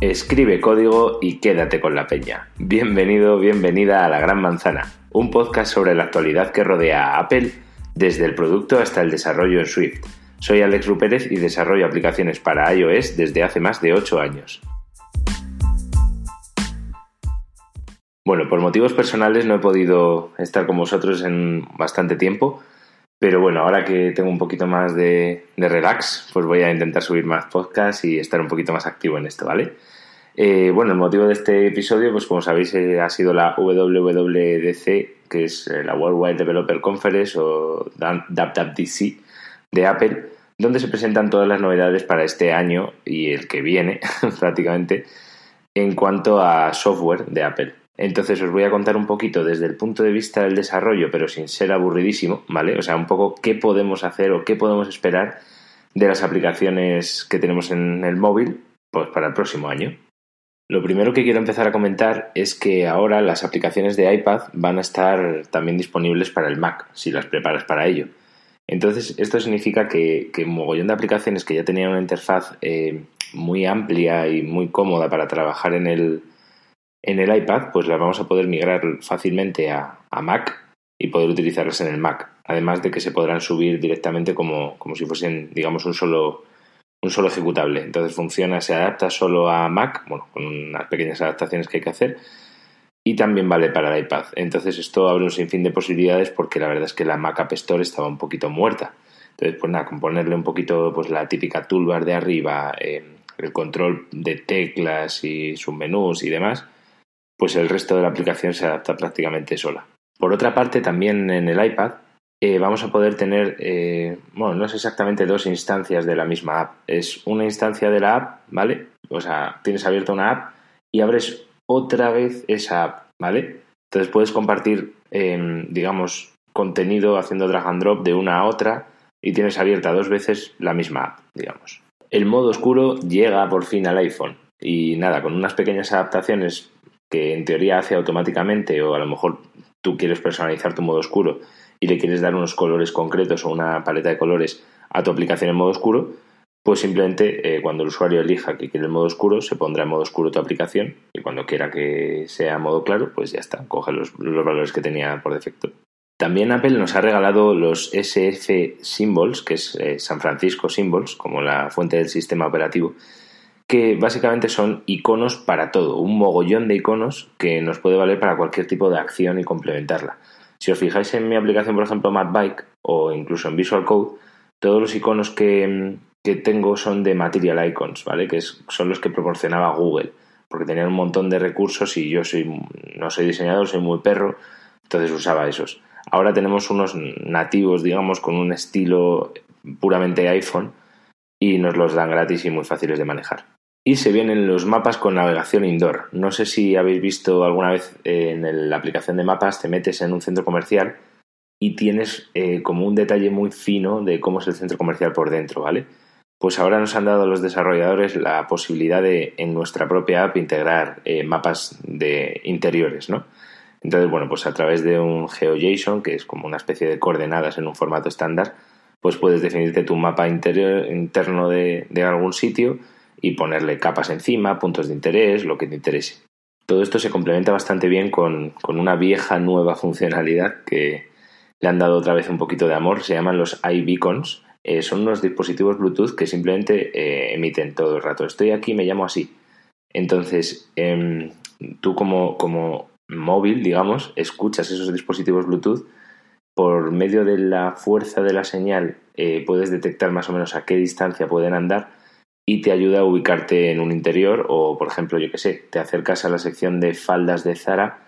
Escribe código y quédate con la peña. Bienvenido, bienvenida a La Gran Manzana, un podcast sobre la actualidad que rodea a Apple desde el producto hasta el desarrollo en Swift. Soy Alex Rupérez y desarrollo aplicaciones para iOS desde hace más de 8 años. Bueno, por motivos personales no he podido estar con vosotros en bastante tiempo, pero bueno, ahora que tengo un poquito más de, relax, pues voy a intentar subir más podcasts y estar un poquito más activo en esto, ¿vale? Eh, bueno, el motivo de este episodio, pues como sabéis, eh, ha sido la WWDC, que es eh, la Worldwide Developer Conference o WWDC de Apple, donde se presentan todas las novedades para este año y el que viene, prácticamente, en cuanto a software de Apple. Entonces os voy a contar un poquito desde el punto de vista del desarrollo, pero sin ser aburridísimo, ¿vale? O sea, un poco qué podemos hacer o qué podemos esperar de las aplicaciones que tenemos en el móvil pues para el próximo año. Lo primero que quiero empezar a comentar es que ahora las aplicaciones de iPad van a estar también disponibles para el Mac, si las preparas para ello. Entonces, esto significa que, un mogollón de aplicaciones que ya tenían una interfaz eh, muy amplia y muy cómoda para trabajar en el, en el iPad, pues las vamos a poder migrar fácilmente a, Mac y poder utilizarlas en el Mac. Además de que se podrán subir directamente como, como si fuesen, digamos, un solo, un solo ejecutable. Entonces funciona, se adapta solo a Mac, bueno, con unas pequeñas adaptaciones que hay que hacer. Y también vale para el iPad. Entonces esto abre un sinfín de posibilidades porque la verdad es que la Mac App Store estaba un poquito muerta. Entonces, pues nada, con ponerle un poquito pues la típica toolbar de arriba, eh, el control de teclas y sus menús y demás, pues el resto de la aplicación se adapta prácticamente sola. Por otra parte, también en el iPad eh, vamos a poder tener, eh, bueno, no es exactamente dos instancias de la misma app, es una instancia de la app, ¿vale? O sea, tienes abierta una app y abres otra vez esa app, ¿vale? Entonces puedes compartir, em, digamos, contenido haciendo drag and drop de una a otra y tienes abierta dos veces la misma app, digamos. El modo oscuro llega por fin al iPhone y nada, con unas pequeñas adaptaciones que en teoría hace automáticamente o a lo mejor tú quieres personalizar tu modo oscuro y le quieres dar unos colores concretos o una paleta de colores a tu aplicación en modo oscuro, pues simplemente eh, cuando el usuario elija que quiere el modo oscuro, se pondrá en modo oscuro tu aplicación y cuando quiera que sea modo claro, pues ya está, coge los, valores que tenía por defecto. También Apple nos ha regalado los SF Symbols, que es eh, San Francisco Symbols, como la fuente del sistema operativo, que básicamente son iconos para todo, un mogollón de iconos que nos puede valer para cualquier tipo de acción y complementarla. Si os fijáis en mi aplicación, por ejemplo, MadBike o incluso en Visual Code, todos los iconos que, tengo son de Material Icons, ¿vale? Que son los que proporcionaba Google, porque tenían un montón de recursos y yo soy, no soy diseñador, soy muy perro, entonces usaba esos. Ahora tenemos unos nativos, digamos, con un estilo puramente iPhone y nos los dan gratis y muy fáciles de manejar. Y se vienen los mapas con navegación indoor. No sé si habéis visto alguna vez en la aplicación de mapas, te metes en un centro comercial y tienes eh, como un detalle muy fino de cómo es el centro comercial por dentro, ¿vale? Pues ahora nos han dado los desarrolladores la posibilidad de en nuestra propia app integrar eh, mapas de interiores, ¿no? Entonces, bueno, pues a través de un GeoJSON, que es como una especie de coordenadas en un formato estándar, pues puedes definirte tu mapa interior, interno de algún sitio y ponerle capas encima, puntos de interés, lo que te interese. Todo esto se complementa bastante bien con, una vieja nueva funcionalidad que le han dado otra vez un poquito de amor, se llaman los iBeacons. Eh, son unos dispositivos Bluetooth que simplemente eh, emiten todo el rato. Estoy aquí, me llamo así. Entonces, em, tú como, como móvil, digamos, escuchas esos dispositivos Bluetooth, por medio de la fuerza de la señal eh, puedes detectar más o menos a qué distancia pueden andar y te ayuda a ubicarte en un interior o, por ejemplo, yo qué sé, te acercas a la sección de faldas de Zara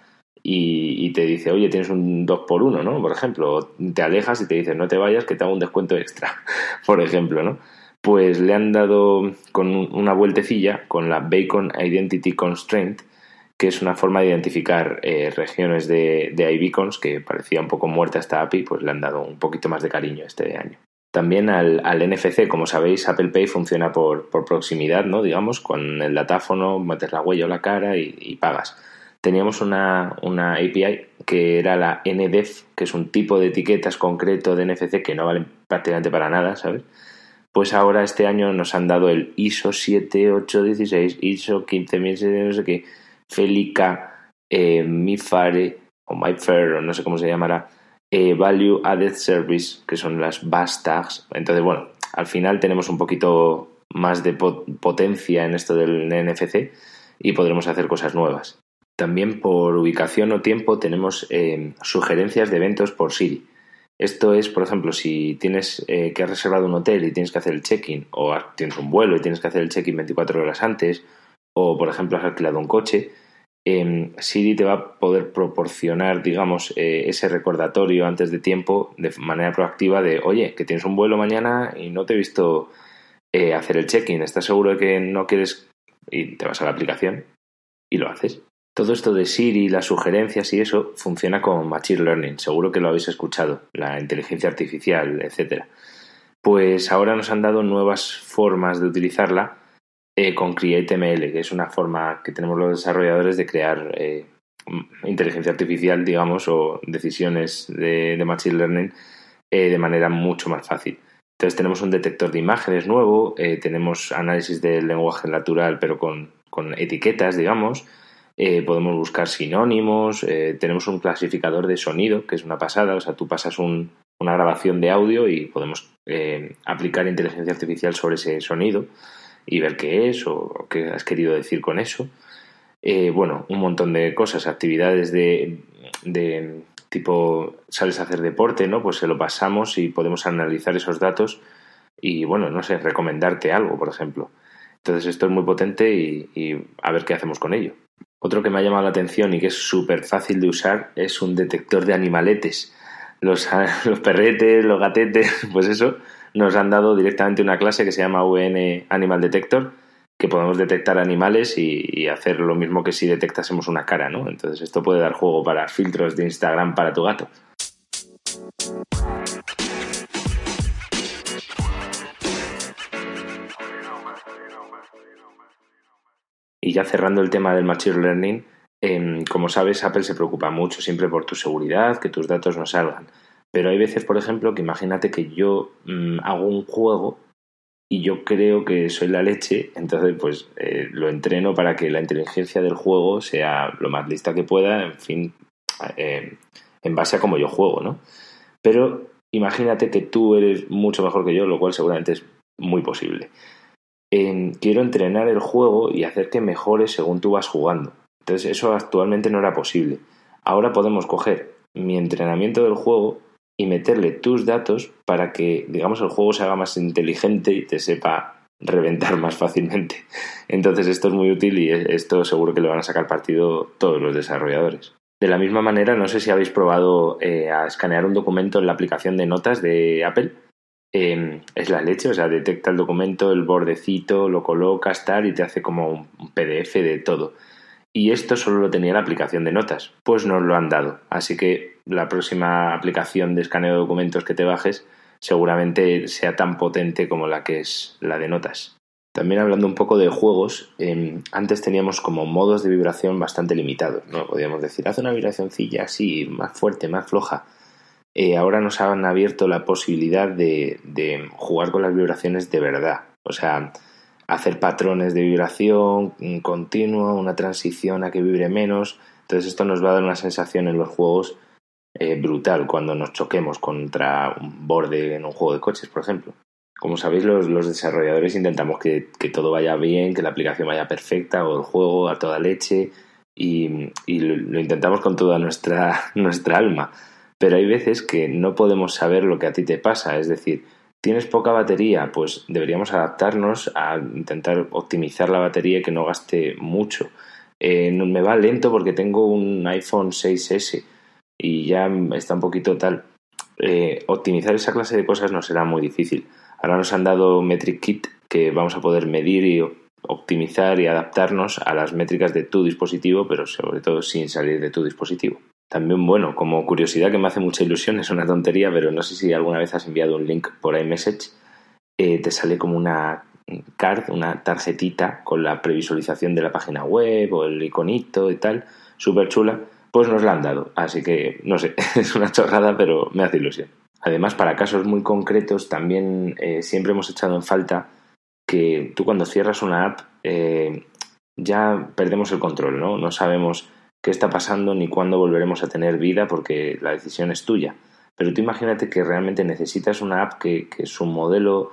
y, te dice, oye, tienes un 2x1, ¿no? Por ejemplo, o te alejas y te dice, no te vayas, que te hago un descuento extra, por ejemplo, ¿no? Pues le han dado con una vueltecilla con la Bacon Identity Constraint, que es una forma de identificar eh, regiones de, de iBeacons que parecía un poco muerta esta API, pues le han dado un poquito más de cariño este año. También al, NFC, como sabéis, Apple Pay funciona por, proximidad, ¿no? Digamos, con el datáfono, metes la huella o la cara y, pagas. Teníamos una, una, API que era la NDEF, que es un tipo de etiquetas concreto de NFC que no valen prácticamente para nada, ¿sabes? pues ahora este año nos han dado el ISO 7816, ISO 15600, no sé qué, Felica, eh, MIFARE o MyFair, o no sé cómo se llamará, eh, Value Added Service, que son las BAS tags. Entonces, bueno, al final tenemos un poquito más de potencia en esto del NFC y podremos hacer cosas nuevas. También por ubicación o tiempo tenemos eh, sugerencias de eventos por Siri. Esto es, por ejemplo, si tienes eh, que has reservado un hotel y tienes que hacer el check-in, o tienes un vuelo y tienes que hacer el check-in 24 horas antes, o por ejemplo has alquilado un coche, eh, Siri te va a poder proporcionar, digamos, eh, ese recordatorio antes de tiempo de manera proactiva de, oye, que tienes un vuelo mañana y no te he visto eh, hacer el check-in, ¿estás seguro de que no quieres? Y te vas a la aplicación y lo haces. Todo esto de Siri, las sugerencias y eso funciona con Machine Learning, seguro que lo habéis escuchado, la inteligencia artificial, etc. Pues ahora nos han dado nuevas formas de utilizarla eh, con CreateML, que es una forma que tenemos los desarrolladores de crear eh, inteligencia artificial, digamos, o decisiones de, Machine Learning eh, de manera mucho más fácil. Entonces tenemos un detector de imágenes nuevo, tenemos análisis del lenguaje natural, pero con, con etiquetas, digamos, podemos buscar sinónimos, tenemos un clasificador de sonido, que es una pasada, o sea, tú pasas una grabación de audio y podemos aplicar inteligencia artificial sobre ese sonido y ver qué es o, qué has querido decir con eso. bueno, un montón de cosas, actividades de, de, tipo, sales a hacer deporte, ¿no? Pues se lo pasamos y podemos analizar esos datos y, bueno, no sé, recomendarte algo, por ejemplo. Entonces esto es muy potente y a ver qué hacemos con ello. Otro que me ha llamado la atención y que es súper fácil de usar es un detector de animaletes. Los, los, perretes, los gatetes, pues eso, nos han dado directamente una clase que se llama UN Animal Detector, que podemos detectar animales y, hacer lo mismo que si detectásemos una cara, ¿no? Entonces esto puede dar juego para filtros de Instagram para tu gato. Y ya cerrando el tema del Machine Learning, em, como sabes, Apple se preocupa mucho siempre por tu seguridad, que tus datos no salgan. Pero hay veces, por ejemplo, que imagínate que yo mm, hago un juego y yo creo que soy la leche, entonces pues eh, lo entreno para que la inteligencia del juego sea lo más lista que pueda, en fin, eh, en base a cómo yo juego, ¿no? Pero imagínate que tú eres mucho mejor que yo, lo cual seguramente es muy posible quiero entrenar el juego y hacer que mejore según tú vas jugando. Entonces eso actualmente no era posible. Ahora podemos coger mi entrenamiento del juego y meterle tus datos para que, digamos, el juego se haga más inteligente y te sepa reventar más fácilmente. Entonces esto es muy útil y esto seguro que le van a sacar partido todos los desarrolladores. De la misma manera, no sé si habéis probado eh, a escanear un documento en la aplicación de notas de Apple Em, es la leche, o sea, detecta el documento, el bordecito, lo colocas, tal, y te hace como un PDF de todo. Y esto solo lo tenía la aplicación de notas, pues nos lo han dado. Así que la próxima aplicación de escaneo de documentos que te bajes seguramente sea tan potente como la que es la de notas. También hablando un poco de juegos, em, antes teníamos como modos de vibración bastante limitados, ¿no? Podríamos decir, haz una vibracióncilla así, más fuerte, más floja. Eh, ahora nos han abierto la posibilidad de, jugar con las vibraciones de verdad. O sea, hacer patrones de vibración continuo, una transición a que vibre menos. Entonces esto nos va a dar una sensación en los juegos eh, brutal cuando nos choquemos contra un borde en un juego de coches, por ejemplo. Como sabéis, los, desarrolladores intentamos que, todo vaya bien, que la aplicación vaya perfecta o el juego a toda leche y, lo, lo, intentamos con toda nuestra, nuestra alma pero hay veces que no podemos saber lo que a ti te pasa, es decir, tienes poca batería, pues deberíamos adaptarnos a intentar optimizar la batería y que no gaste mucho. Eh, me va lento porque tengo un iPhone 6S y ya está un poquito tal. Eh, optimizar esa clase de cosas no será muy difícil. Ahora nos han dado Metric Kit que vamos a poder medir y optimizar y adaptarnos a las métricas de tu dispositivo, pero sobre todo sin salir de tu dispositivo. También, bueno, como curiosidad que me hace mucha ilusión, es una tontería, pero no sé si alguna vez has enviado un link por iMessage, eh, te sale como una card, una tarjetita con la previsualización de la página web o el iconito y tal, súper chula, pues nos la han dado. Así que, no sé, es una chorrada, pero me hace ilusión. Además, para casos muy concretos, también eh, siempre hemos echado en falta que tú cuando cierras una app eh, ya perdemos el control, ¿no? No sabemos qué está pasando ni cuándo volveremos a tener vida porque la decisión es tuya. Pero tú imagínate que realmente necesitas una app que, su modelo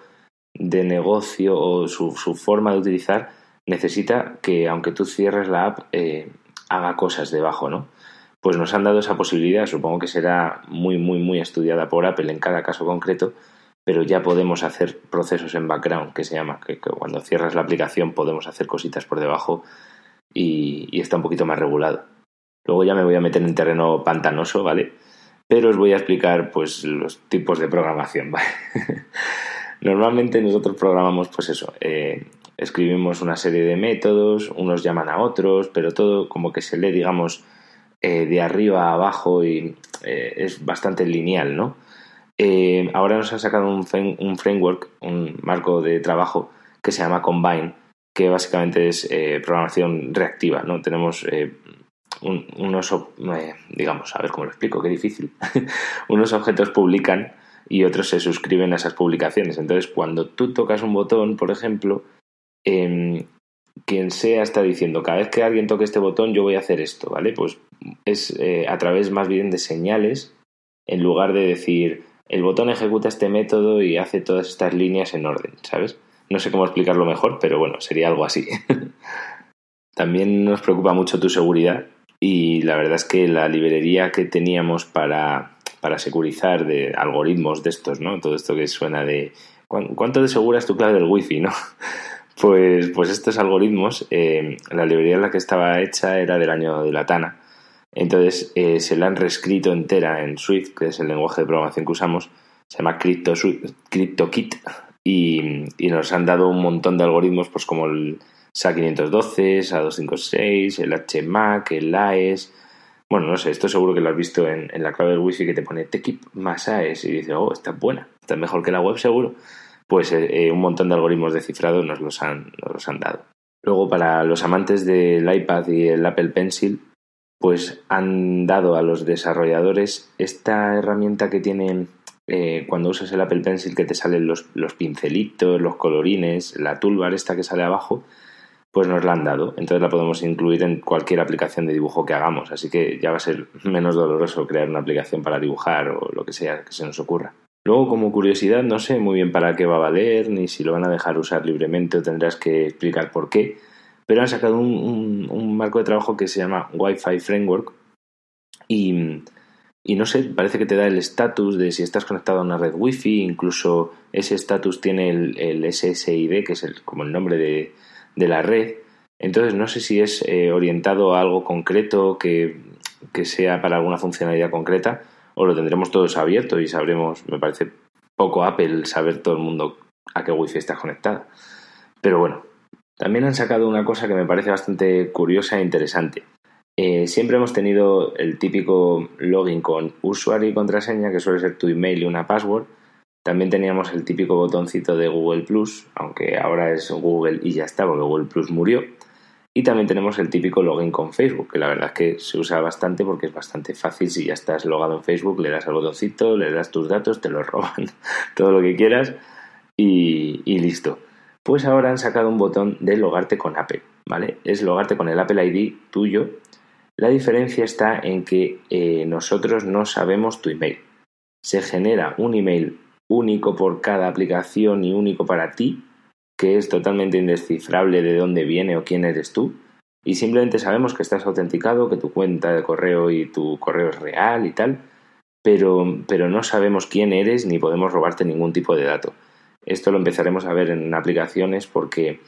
de negocio o su, forma de utilizar necesita que aunque tú cierres la app eh, haga cosas debajo, ¿no? Pues nos han dado esa posibilidad, supongo que será muy, muy, muy estudiada por Apple en cada caso concreto, pero ya podemos hacer procesos en background, que se llama, que, cuando cierras la aplicación podemos hacer cositas por debajo y, y está un poquito más regulado. Luego ya me voy a meter en terreno pantanoso, ¿vale? pero os voy a explicar pues los tipos de programación. Normalmente nosotros programamos pues eso, eh, escribimos una serie de métodos, unos llaman a otros, pero todo como que se lee digamos eh, de arriba a abajo y eh, es bastante lineal, ¿no? ahora nos han sacado un, un, framework, un marco de trabajo que se llama Combine, que básicamente es programación reactiva, ¿no? Tenemos unos, eh, digamos, a ver cómo lo explico, qué difícil. unos objetos publican y otros se suscriben a esas publicaciones. Entonces, cuando tú tocas un botón, por ejemplo, em, quien sea está diciendo, cada vez que alguien toque este botón, yo voy a hacer esto, ¿vale? Pues es eh, a través más bien de señales, en lugar de decir, el botón ejecuta este método y hace todas estas líneas en orden, ¿sabes? No sé cómo explicarlo mejor, pero bueno, sería algo así. También nos preocupa mucho tu seguridad y la verdad es que la librería que teníamos para, para securizar de algoritmos de estos, ¿no? Todo esto que suena de ¿cuánto de segura es tu clave del wifi, no? Pues, pues estos algoritmos, eh, la librería en la que estaba hecha era del año de la Tana. Entonces eh, se la han reescrito entera en Swift, que es el lenguaje de programación que usamos. Se llama CryptoKit y, y nos han dado un montón de algoritmos, pues como el, SA512, SA256, el HMAC, el AES. Bueno, no sé, esto seguro que lo has visto en, la clave del wifi que te pone TechIp más AES y dices, oh, está buena, está mejor que la web seguro. Pues eh, eh, un montón de algoritmos de cifrado nos los, han, nos los han dado. Luego, para los amantes del iPad y el Apple Pencil, pues han dado a los desarrolladores esta herramienta que tienen eh, cuando usas el Apple Pencil que te salen los, los, pincelitos, los colorines, la toolbar esta que sale abajo, pues nos la han dado. Entonces la podemos incluir en cualquier aplicación de dibujo que hagamos. Así que ya va a ser menos doloroso crear una aplicación para dibujar o lo que sea que se nos ocurra. Luego, como curiosidad, no sé muy bien para qué va a valer, ni si lo van a dejar usar libremente o tendrás que explicar por qué, pero han sacado un, marco de trabajo que se llama Wi-Fi Framework y, no sé, parece que te da el estatus de si estás conectado a una red Wi-Fi, incluso ese estatus tiene el, SSID, que es como el nombre de, la red. Entonces no sé si es eh, orientado a algo concreto que, sea para alguna funcionalidad concreta o lo tendremos todos abierto y sabremos, me parece poco Apple saber todo el mundo a qué wifi está conectada. Pero bueno, también han sacado una cosa que me parece bastante curiosa e interesante. Eh, siempre hemos tenido el típico login con usuario y contraseña, que suele ser tu email y una password, también teníamos el típico botoncito de Google Plus, aunque ahora es Google y ya está, porque Google Plus murió. Y también tenemos el típico login con Facebook, que la verdad es que se usa bastante porque es bastante fácil. Si ya estás logado en Facebook, le das al botoncito, le das tus datos, te los roban, todo lo que quieras y, listo. Pues ahora han sacado un botón de logarte con Apple, ¿vale? Es logarte con el Apple ID tuyo. La diferencia está en que eh, nosotros no sabemos tu email. Se genera un email único por cada aplicación y único para ti, que es totalmente indescifrable de dónde viene o quién eres tú, y simplemente sabemos que estás autenticado, que tu cuenta de correo y tu correo es real y tal, pero, pero no sabemos quién eres ni podemos robarte ningún tipo de dato. Esto lo empezaremos a ver en aplicaciones porque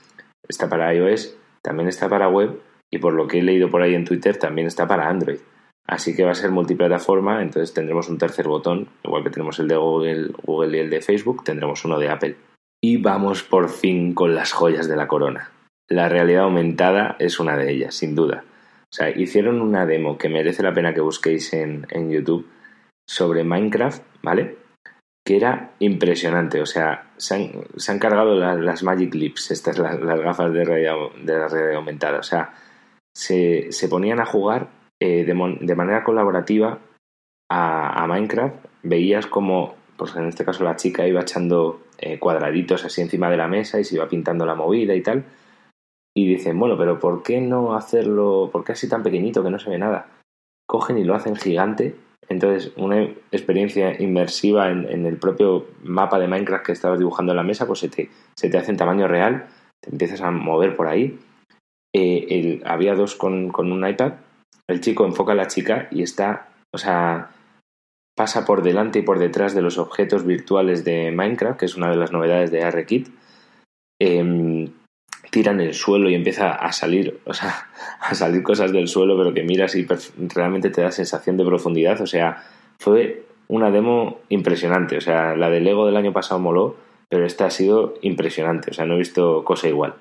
está para iOS, también está para web y por lo que he leído por ahí en Twitter también está para Android. Así que va a ser multiplataforma, entonces tendremos un tercer botón, igual que tenemos el de Google, Google y el de Facebook, tendremos uno de Apple. Y vamos por fin con las joyas de la corona. La realidad aumentada es una de ellas, sin duda. O sea, hicieron una demo que merece la pena que busquéis en, YouTube sobre Minecraft, ¿vale? Que era impresionante. O sea, se han, cargado las, Magic Lips, estas las, gafas de, realidad, de la realidad aumentada. O sea, se, se ponían a jugar eh, de, manera colaborativa a, Minecraft, veías como pues en este caso la chica iba echando eh, cuadraditos así encima de la mesa y se iba pintando la movida y tal. Y dicen, bueno, pero ¿por qué no hacerlo? ¿Por qué así tan pequeñito que no se ve nada? Cogen y lo hacen gigante. Entonces, una experiencia inmersiva en, el propio mapa de Minecraft que estabas dibujando en la mesa, pues se te, se te hace en tamaño real, te empiezas a mover por ahí. Eh, había dos con, con un iPad. El chico enfoca a la chica y está, o sea, pasa por delante y por detrás de los objetos virtuales de Minecraft, que es una de las novedades de ARKit. Eh, tira en el suelo y empieza a salir, o sea, a salir cosas del suelo, pero que miras y realmente te da sensación de profundidad. O sea, fue una demo impresionante. O sea, la del Lego del año pasado moló, pero esta ha sido impresionante. O sea, no he visto cosa igual.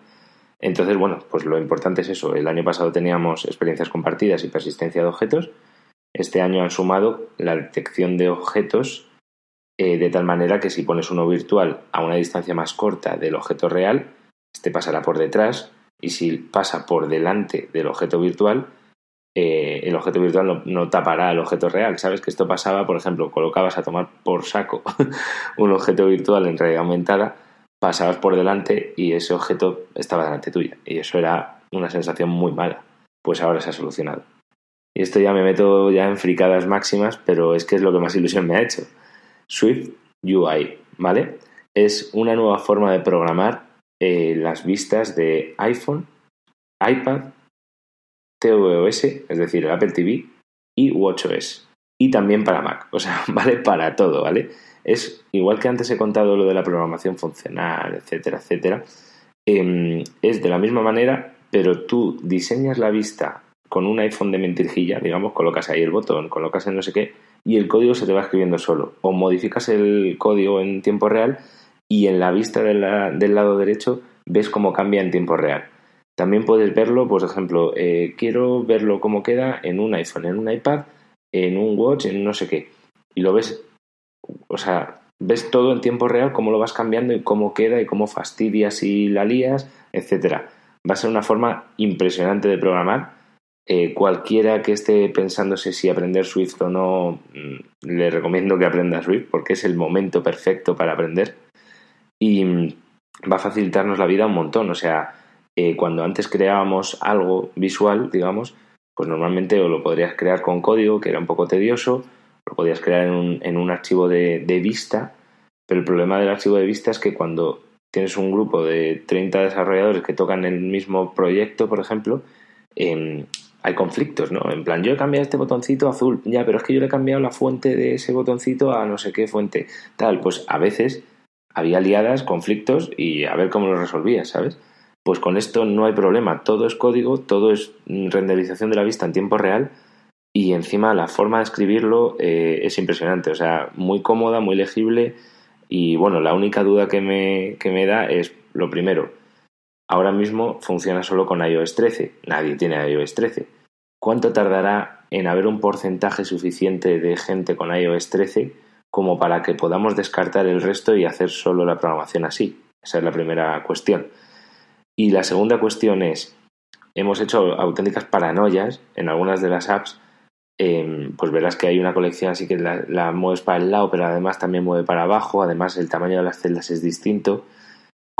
Entonces, bueno, pues lo importante es eso. El año pasado teníamos experiencias compartidas y persistencia de objetos. Este año han sumado la detección de objetos eh, de tal manera que si pones uno virtual a una distancia más corta del objeto real, este pasará por detrás y si pasa por delante del objeto virtual, eh, el objeto virtual no, tapará el objeto real. ¿Sabes? Que esto pasaba, por ejemplo, colocabas a tomar por saco un objeto virtual en realidad aumentada, pasabas por delante y ese objeto estaba delante tuya. Y eso era una sensación muy mala. Pues ahora se ha solucionado. Y esto ya me meto ya en fricadas máximas, pero es que es lo que más ilusión me ha hecho. Swift UI, ¿vale? Es una nueva forma de programar eh, las vistas de iPhone, iPad, tvOS, es decir, el Apple TV y WatchOS. Y también para Mac, o sea, vale para todo, ¿vale? Es igual que antes he contado lo de la programación funcional, etcétera, etcétera. Em, es de la misma manera, pero tú diseñas la vista con un iPhone de mentirjilla, digamos, colocas ahí el botón, colocas en no sé qué, y el código se te va escribiendo solo. O modificas el código en tiempo real y en la vista del lado derecho ves cómo cambia en tiempo real. También puedes verlo, por ejemplo, eh, quiero verlo cómo queda en un iPhone, en un iPad, en un Watch, en no sé qué. Y lo ves, o sea, ves todo en tiempo real, cómo lo vas cambiando y cómo queda y cómo fastidias y la lías, etcétera. Va a ser una forma impresionante de programar. Eh, cualquiera que esté pensándose si aprender Swift o no, mm, le recomiendo que aprenda Swift porque es el momento perfecto para aprender y va a facilitarnos la vida un montón. O sea, eh, cuando antes creábamos algo visual, digamos, pues normalmente o lo podrías crear con código, que era un poco tedioso, lo podías crear en un, en un archivo de, de, vista, pero el problema del archivo de vista es que cuando tienes un grupo de 30 desarrolladores que tocan el mismo proyecto, por ejemplo, em, hay conflictos, ¿no? En plan, yo he cambiado este botoncito azul, ya, pero es que yo le he cambiado la fuente de ese botoncito a no sé qué fuente, tal, pues a veces había liadas, conflictos y a ver cómo los resolvías, ¿sabes? Pues con esto no hay problema, todo es código, todo es renderización de la vista en tiempo real y encima la forma de escribirlo eh, es impresionante, o sea, muy cómoda, muy legible y bueno, la única duda que me, que me da es lo primero, ahora mismo funciona solo con iOS 13, nadie tiene iOS 13. ¿Cuánto tardará en haber un porcentaje suficiente de gente con iOS 13 como para que podamos descartar el resto y hacer solo la programación así. Esa es la primera cuestión. Y la segunda cuestión es, hemos hecho auténticas paranoias en algunas de las apps, em, pues verás que hay una colección así que la, mueves para el lado, pero además también mueve para abajo, además el tamaño de las celdas es distinto.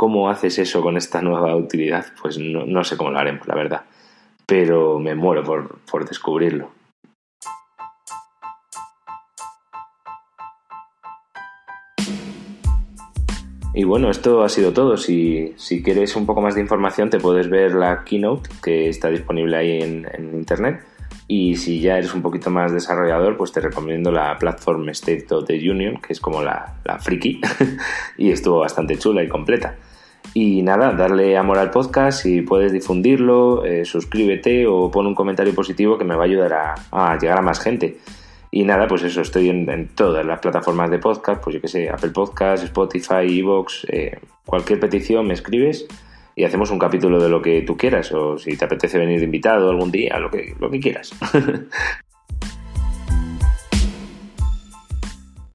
¿Cómo haces eso con esta nueva utilidad? Pues no, sé cómo lo haremos, la verdad. Pero me muero por descubrirlo. Y bueno, esto ha sido todo. Si, si, quieres un poco más de información, te puedes ver la keynote que está disponible ahí en, internet. Y si ya eres un poquito más desarrollador, pues te recomiendo la plataforma State of the Union, que es como la, la friki, y estuvo bastante chula y completa. Y nada, darle amor al podcast, si puedes difundirlo, eh, suscríbete o pon un comentario positivo que me va a ayudar a, llegar a más gente. Y nada, pues eso, estoy en, todas las plataformas de podcast, pues yo que sé, Apple Podcast, Spotify, Evox, eh, cualquier petición me escribes y hacemos un capítulo de lo que tú quieras, o si te apetece venir de invitado algún día, lo que, lo que quieras.